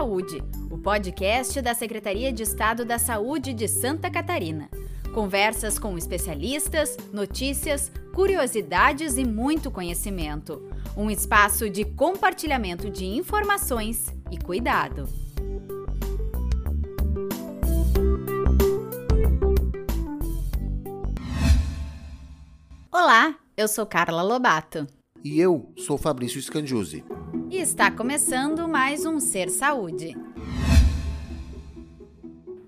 Saúde, o podcast da Secretaria de Estado da Saúde de Santa Catarina. Conversas com especialistas, notícias, curiosidades e muito conhecimento. Um espaço de compartilhamento de informações e cuidado. Olá, eu sou Carla Lobato. E eu sou Fabrício Scandiuzzi. E está começando mais um Ser Saúde.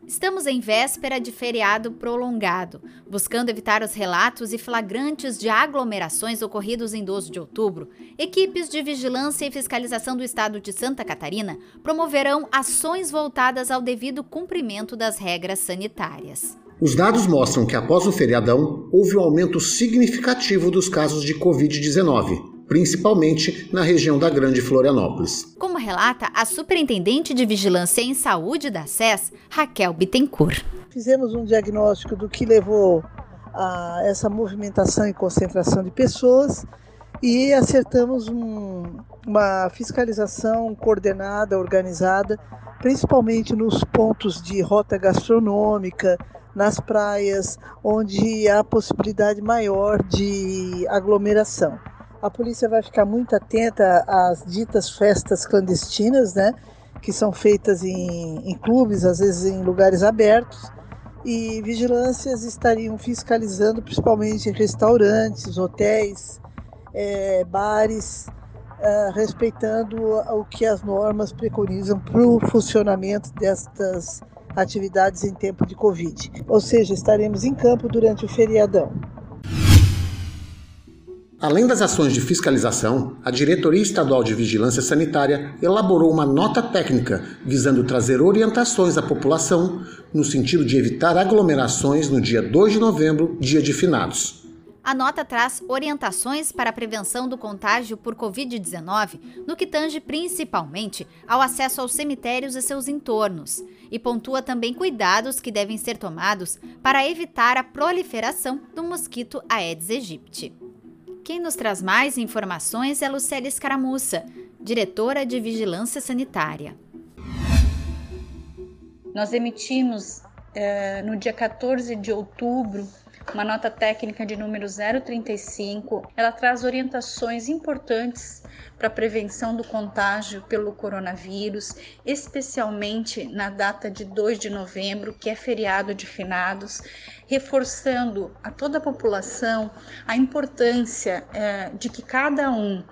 Estamos em véspera de feriado prolongado, buscando evitar os relatos e flagrantes de aglomerações ocorridos em 12 de outubro. Equipes de vigilância e fiscalização do estado de Santa Catarina promoverão ações voltadas ao devido cumprimento das regras sanitárias. Os dados mostram que após o feriadão houve um aumento significativo dos casos de Covid-19, principalmente na região da Grande Florianópolis. Como relata a Superintendente de Vigilância em Saúde da SES, Raquel Bittencourt. Fizemos um diagnóstico do que levou a essa movimentação e concentração de pessoas e acertamos um, uma fiscalização coordenada, organizada, principalmente nos pontos de rota gastronômica, nas praias onde há possibilidade maior de aglomeração. A polícia vai ficar muito atenta às ditas festas clandestinas, né, que são feitas em, em clubes, às vezes em lugares abertos, e vigilâncias estariam fiscalizando principalmente restaurantes, hotéis, é, bares, é, respeitando o que as normas preconizam para o funcionamento destas atividades em tempo de Covid. Ou seja, estaremos em campo durante o feriadão. Além das ações de fiscalização, a Diretoria Estadual de Vigilância Sanitária elaborou uma nota técnica visando trazer orientações à população no sentido de evitar aglomerações no dia 2 de novembro, dia de finados. A nota traz orientações para a prevenção do contágio por Covid-19, no que tange principalmente ao acesso aos cemitérios e seus entornos, e pontua também cuidados que devem ser tomados para evitar a proliferação do mosquito Aedes aegypti. Quem nos traz mais informações é Lucélia Escaramuça, diretora de Vigilância Sanitária. Nós emitimos eh, no dia 14 de outubro uma nota técnica de número 035. Ela traz orientações importantes para a prevenção do contágio pelo coronavírus, especialmente na data de 2 de novembro, que é feriado de finados, reforçando a toda a população a importância é, de que cada um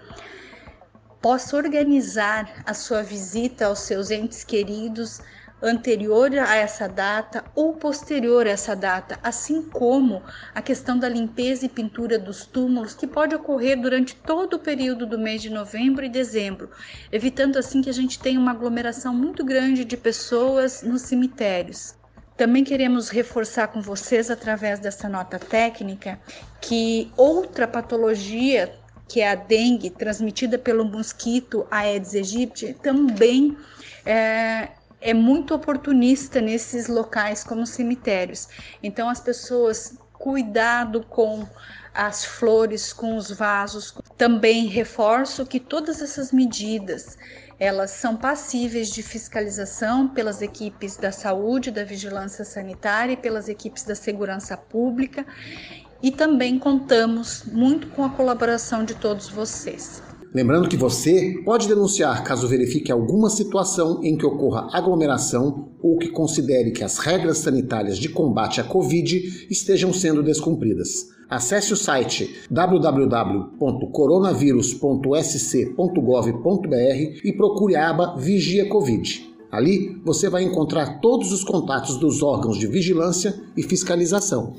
possa organizar a sua visita aos seus entes queridos anterior a essa data ou posterior a essa data, assim como a questão da limpeza e pintura dos túmulos, que pode ocorrer durante todo o período do mês de novembro e dezembro, evitando assim que a gente tenha uma aglomeração muito grande de pessoas nos cemitérios. Também queremos reforçar com vocês, através dessa nota técnica, que outra patologia, que é a dengue, transmitida pelo mosquito Aedes aegypti, também é, é muito oportunista nesses locais como cemitérios. Então as pessoas cuidado com as flores, com os vasos. Também reforço que todas essas medidas elas são passíveis de fiscalização pelas equipes da saúde, da vigilância sanitária e pelas equipes da segurança pública. E também contamos muito com a colaboração de todos vocês. Lembrando que você pode denunciar caso verifique alguma situação em que ocorra aglomeração ou que considere que as regras sanitárias de combate à Covid estejam sendo descumpridas. Acesse o site www.coronavírus.sc.gov.br e procure a aba Vigia Covid. Ali você vai encontrar todos os contatos dos órgãos de vigilância e fiscalização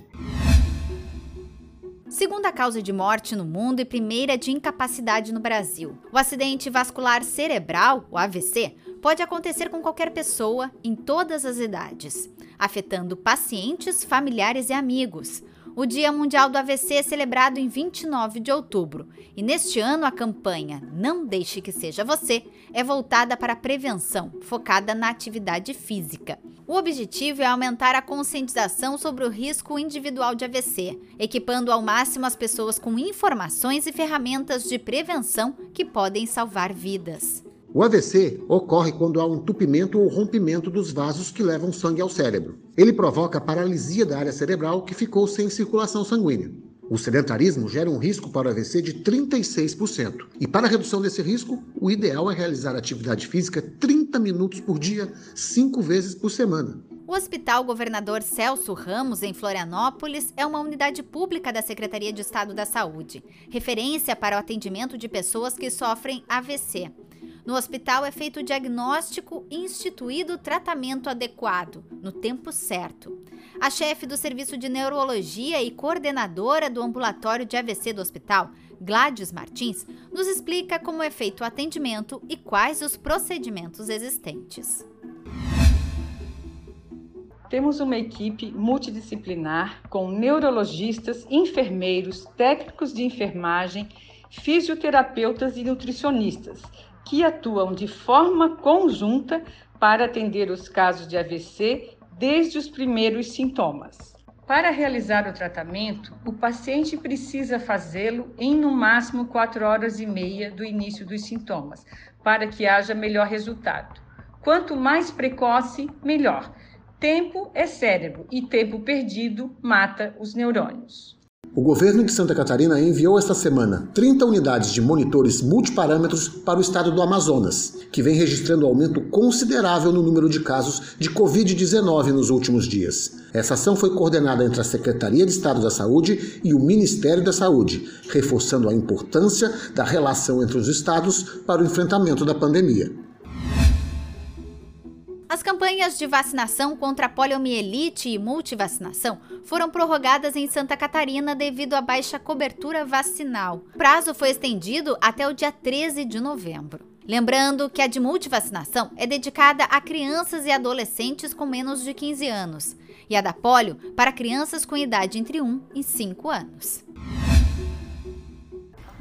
segunda causa de morte no mundo e primeira de incapacidade no Brasil. O acidente vascular cerebral, o AVC, pode acontecer com qualquer pessoa em todas as idades, afetando pacientes, familiares e amigos. O Dia Mundial do AVC é celebrado em 29 de outubro e neste ano a campanha Não Deixe Que Seja Você é voltada para a prevenção, focada na atividade física. O objetivo é aumentar a conscientização sobre o risco individual de AVC, equipando ao máximo as pessoas com informações e ferramentas de prevenção que podem salvar vidas. O AVC ocorre quando há um entupimento ou rompimento dos vasos que levam sangue ao cérebro. Ele provoca paralisia da área cerebral que ficou sem circulação sanguínea. O sedentarismo gera um risco para o AVC de 36%. E para a redução desse risco, o ideal é realizar atividade física 30 minutos por dia, 5 vezes por semana. O Hospital Governador Celso Ramos, em Florianópolis, é uma unidade pública da Secretaria de Estado da Saúde, referência para o atendimento de pessoas que sofrem AVC. No hospital é feito o diagnóstico e instituído o tratamento adequado, no tempo certo. A chefe do Serviço de Neurologia e coordenadora do ambulatório de AVC do hospital, Gladys Martins, nos explica como é feito o atendimento e quais os procedimentos existentes. Temos uma equipe multidisciplinar com neurologistas, enfermeiros, técnicos de enfermagem, fisioterapeutas e nutricionistas que atuam de forma conjunta para atender os casos de AVC desde os primeiros sintomas. Para realizar o tratamento, o paciente precisa fazê-lo em no máximo 4 horas e meia do início dos sintomas, para que haja melhor resultado. Quanto mais precoce, melhor. Tempo é cérebro e tempo perdido mata os neurônios. O governo de Santa Catarina enviou esta semana 30 unidades de monitores multiparâmetros para o estado do Amazonas, que vem registrando aumento considerável no número de casos de Covid-19 nos últimos dias. Essa ação foi coordenada entre a Secretaria de Estado da Saúde e o Ministério da Saúde, reforçando a importância da relação entre os estados para o enfrentamento da pandemia. As campanhas de vacinação contra a poliomielite e multivacinação foram prorrogadas em Santa Catarina devido à baixa cobertura vacinal. O prazo foi estendido até o dia 13 de novembro. Lembrando que a de multivacinação é dedicada a crianças e adolescentes com menos de 15 anos, e a da polio para crianças com idade entre 1 e 5 anos.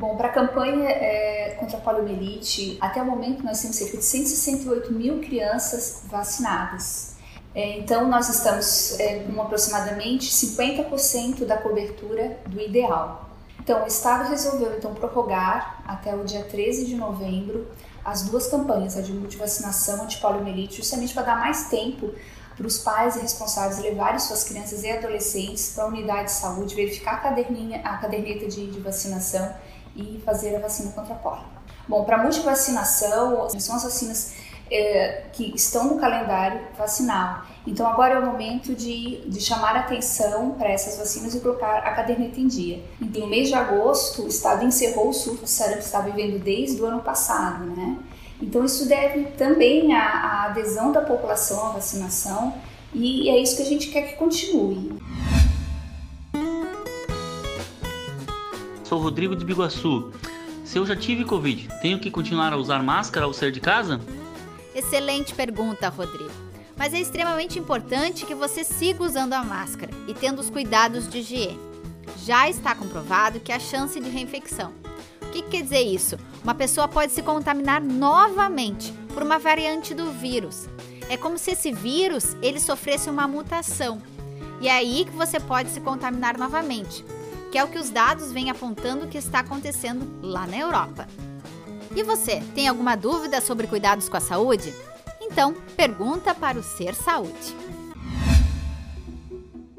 Bom, para a campanha é, contra a poliomielite, até o momento nós temos cerca de 168 mil crianças vacinadas. É, então, nós estamos é, com aproximadamente 50% da cobertura do ideal. Então, o Estado resolveu então prorrogar até o dia 13 de novembro as duas campanhas, a de multivacinação e de poliomielite, justamente para dar mais tempo para os pais e responsáveis levarem suas crianças e adolescentes para a unidade de saúde, verificar a, caderninha, a caderneta de, de vacinação e fazer a vacina contra a polio. Bom, para multivacinação, são as vacinas é, que estão no calendário vacinal. Então agora é o momento de, de chamar atenção para essas vacinas e colocar a caderneta em dia. Então, no mês de agosto, o Estado encerrou o surto de sarampo que está vivendo desde o ano passado, né? Então isso deve também à, à adesão da população à vacinação e é isso que a gente quer que continue. Sou Rodrigo de Biguaçu. Se eu já tive Covid, tenho que continuar a usar máscara ao sair de casa? Excelente pergunta, Rodrigo. Mas é extremamente importante que você siga usando a máscara e tendo os cuidados de higiene. Já está comprovado que há chance de reinfecção. O que quer dizer isso? Uma pessoa pode se contaminar novamente por uma variante do vírus. É como se esse vírus ele sofresse uma mutação. E é aí que você pode se contaminar novamente que é o que os dados vêm apontando que está acontecendo lá na Europa. E você, tem alguma dúvida sobre cuidados com a saúde? Então, pergunta para o Ser Saúde.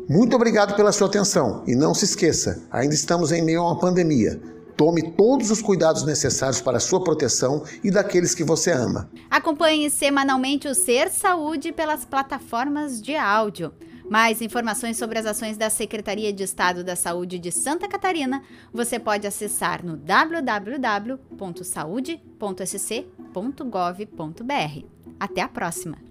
Muito obrigado pela sua atenção e não se esqueça, ainda estamos em meio a uma pandemia. Tome todos os cuidados necessários para a sua proteção e daqueles que você ama. Acompanhe semanalmente o Ser Saúde pelas plataformas de áudio. Mais informações sobre as ações da Secretaria de Estado da Saúde de Santa Catarina você pode acessar no www.saude.sc.gov.br. Até a próxima!